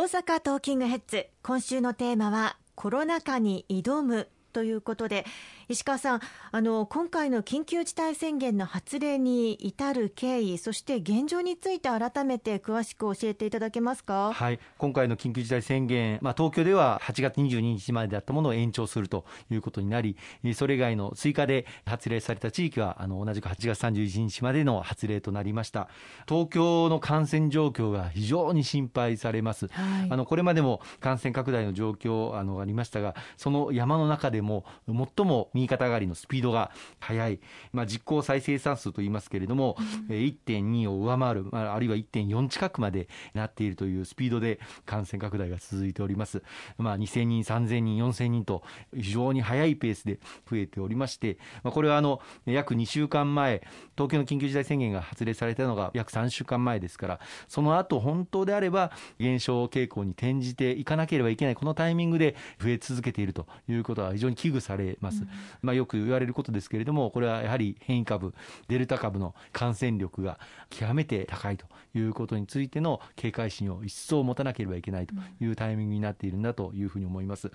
大阪トーキングヘッズ。今週のテーマはコロナ禍に挑むということで石川さんあの今回の緊急事態宣言の発令に至る経緯そして現状について改めて詳しく教えていただけますか？はい。今回の緊急事態宣言、まあ、東京では8月22日までだったものを延長するということになりそれ以外の追加で発令された地域はあの同じく8月31日までの発令となりました。東京の感染状況が非常に心配されます、はい、あのこれまでも感染拡大の状況あのありましたがその山の中でも最も右肩上がりのスピードが速い、まあ、実効再生産数といいますけれども、うん、1.2を上回る、あるいは1.4近くまでなっているというスピードで感染拡大が続いております。まあ、2000人、3000人、4000人と非常に速いペースで増えておりまして、まあ、これはあの約2週間前、東京の緊急事態宣言が発令されたのが約3週間前ですから、その後本当であれば減少傾向に転じていかなければいけない、このタイミングで増え続けているということは非常に危惧されます。うん、まあ、よく言われることですけれども、これはやはり変異株、デルタ株の感染力が極めて高いということについての警戒心を一層持たなければいけないというタイミングになっているんだというふうに思います。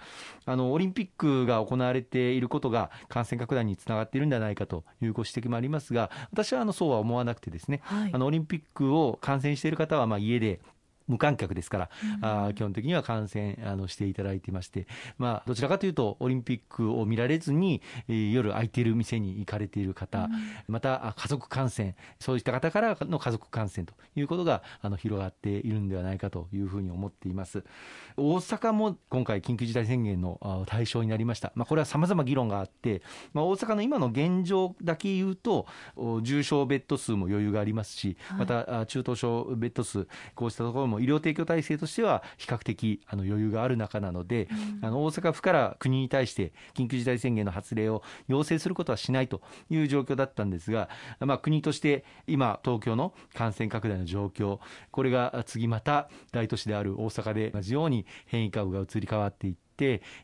あのオリンピックが行われていることが感染拡大につながっているんではないかというご指摘もありますが、私はあのそうは思わなくてですね、はい、あのオリンピックを観戦している方はまあ家で無観客ですから、うん、あ基本的には観戦あのしていただいていまして、まあ、どちらかというと、オリンピックを見られずに、えー、夜空いている店に行かれている方、うん、また家族感染、そういった方からの家族感染ということがあの広がっているんではないかというふうに思っています。大阪も今回、緊急事態宣言の対象になりました。まあ、これは様々議論があって、まあ、大阪の今の現状だけ言うと、重症ベッド数も余裕がありますし、また中等症ベッド数、こうしたところもも医療提供体制としては比較的あの余裕がある中なので、うん、あの大阪府から国に対して緊急事態宣言の発令を要請することはしないという状況だったんですが、まあ、国として今、東京の感染拡大の状況、これが次また大都市である大阪で同じように変異株が移り変わっていって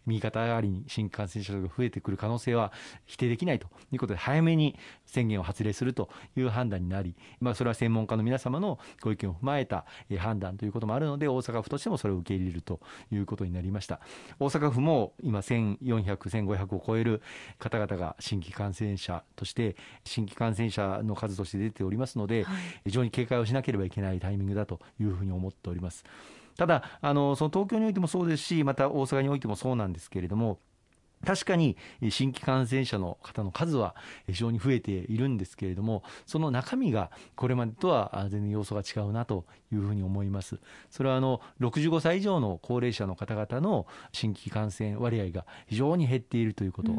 右肩上がりに新感染者が増えてくる可能性は否定できないということで早めに宣言を発令するという判断になり、まあ、それは専門家の皆様のご意見を踏まえた判断ということもあるので大阪府としてもそれを受け入れるということになりました大阪府も今1400、1500を超える方々が新規感染者として新規感染者の数として出ておりますので、非常に警戒をしなければいけないタイミングだというふうに思っております。ただあのその東京においてもそうですしまた大阪においてもそうなんですけれども確かに新規感染者の方の数は非常に増えているんですけれども、その中身がこれまでとは全然様子が違うなというふうに思います。それはあの65歳以上の高齢者の方々の新規感染割合が非常に減っているということ、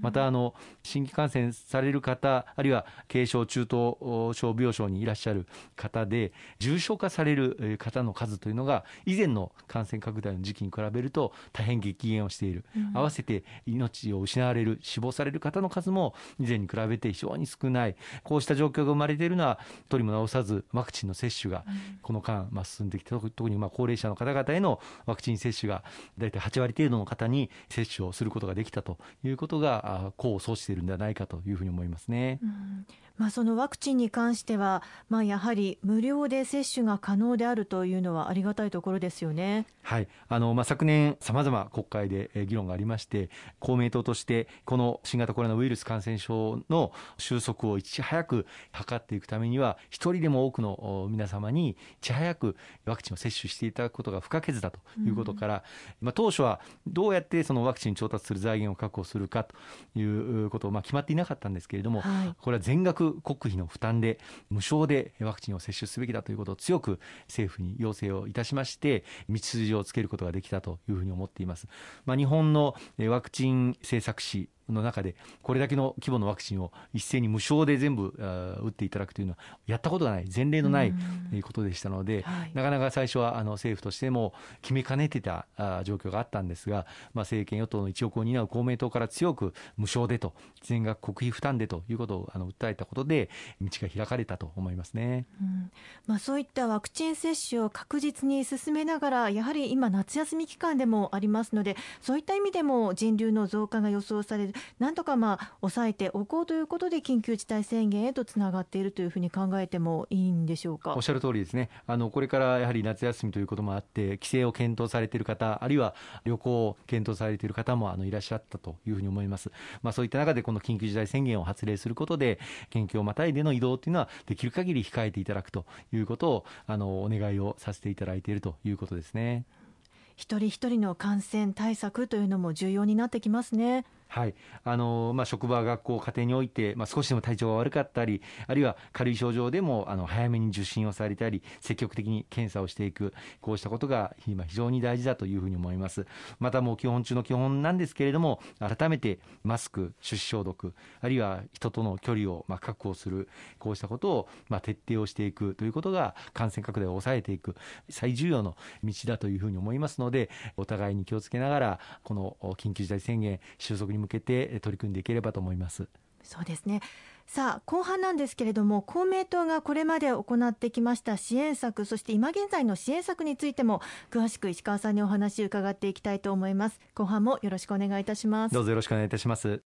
またあの新規感染される方、あるいは軽症、中等症病床にいらっしゃる方で、重症化される方の数というのが、以前の感染拡大の時期に比べると大変激減をしている。合わせて命を失われる、死亡される方の数も以前に比べて非常に少ない、こうした状況が生まれているのは、取りも直さず、ワクチンの接種がこの間、まあ、進んできて、特にまあ高齢者の方々へのワクチン接種が、大体8割程度の方に接種をすることができたということが、功を奏しているんではないかというふうに思いますね。うん。まあ、そのワクチンに関しては、まあ、やはり無料で接種が可能であるというのはありがたいところですよね。はい。あのまあ、昨年、さまざま国会で議論がありまして、公明党として、この新型コロナウイルス感染症の収束をいち早く図っていくためには、一人でも多くの皆様にいち早くワクチンを接種していただくことが不可欠だということから、うん、まあ、当初はどうやってそのワクチン調達する財源を確保するかということを、まあ、決まっていなかったんですけれども、はい、これは全額国費の負担で無償でワクチンを接種すべきだということを強く政府に要請をいたしまして道筋をつけることができたというふうに思っています。まあ、日本のワクチン製作誌の中で、これだけの規模のワクチンを一斉に無償で全部打っていただくというのは、やったことがない、前例のないことでしたので、はい、なかなか最初はあの政府としても決めかねてた状況があったんですが、まあ、政権与党の一翼を担う公明党から強く無償でと、全額国費負担でということをあの訴えたことで、道が開かれたと思いますね、うん。まあ、そういったワクチン接種を確実に進めながら、やはり今、夏休み期間でもありますので、そういった意味でも人流の増加が予想される。なんとかまあ抑えておこうということで緊急事態宣言へとつながっているというふうに考えてもいいんでしょうか？おっしゃる通りですね、あのこれからやはり夏休みということもあって、帰省を検討されている方、あるいは旅行を検討されている方もあのいらっしゃったというふうに思います。まあ、そういった中で、この緊急事態宣言を発令することで、県境をまたいでの移動というのは、できる限り控えていただくということをあのお願いをさせていただいているということですね。一人一人の感染対策というのも重要になってきますね。はいあのまあ、職場、学校、家庭において、まあ、少しでも体調が悪かったり、あるいは軽い症状でもあの早めに受診をされたり、積極的に検査をしていく、こうしたことが今、非常に大事だというふうに思います。またもう基本中の基本なんですけれども、改めてマスク、手指消毒、あるいは人との距離をまあ確保する、こうしたことをまあ徹底をしていくということが、感染拡大を抑えていく、最重要の道だというふうに思いますので、お互いに気をつけながら、この緊急事態宣言収束にに向けて取り組んでいければと思います。そうですね。さあ後半なんですけれども公明党がこれまで行ってきました支援策そして今現在の支援策についても詳しく石川さんにお話を伺っていきたいと思います。後半もよろしくお願いいたします。どうぞよろしくお願いいたします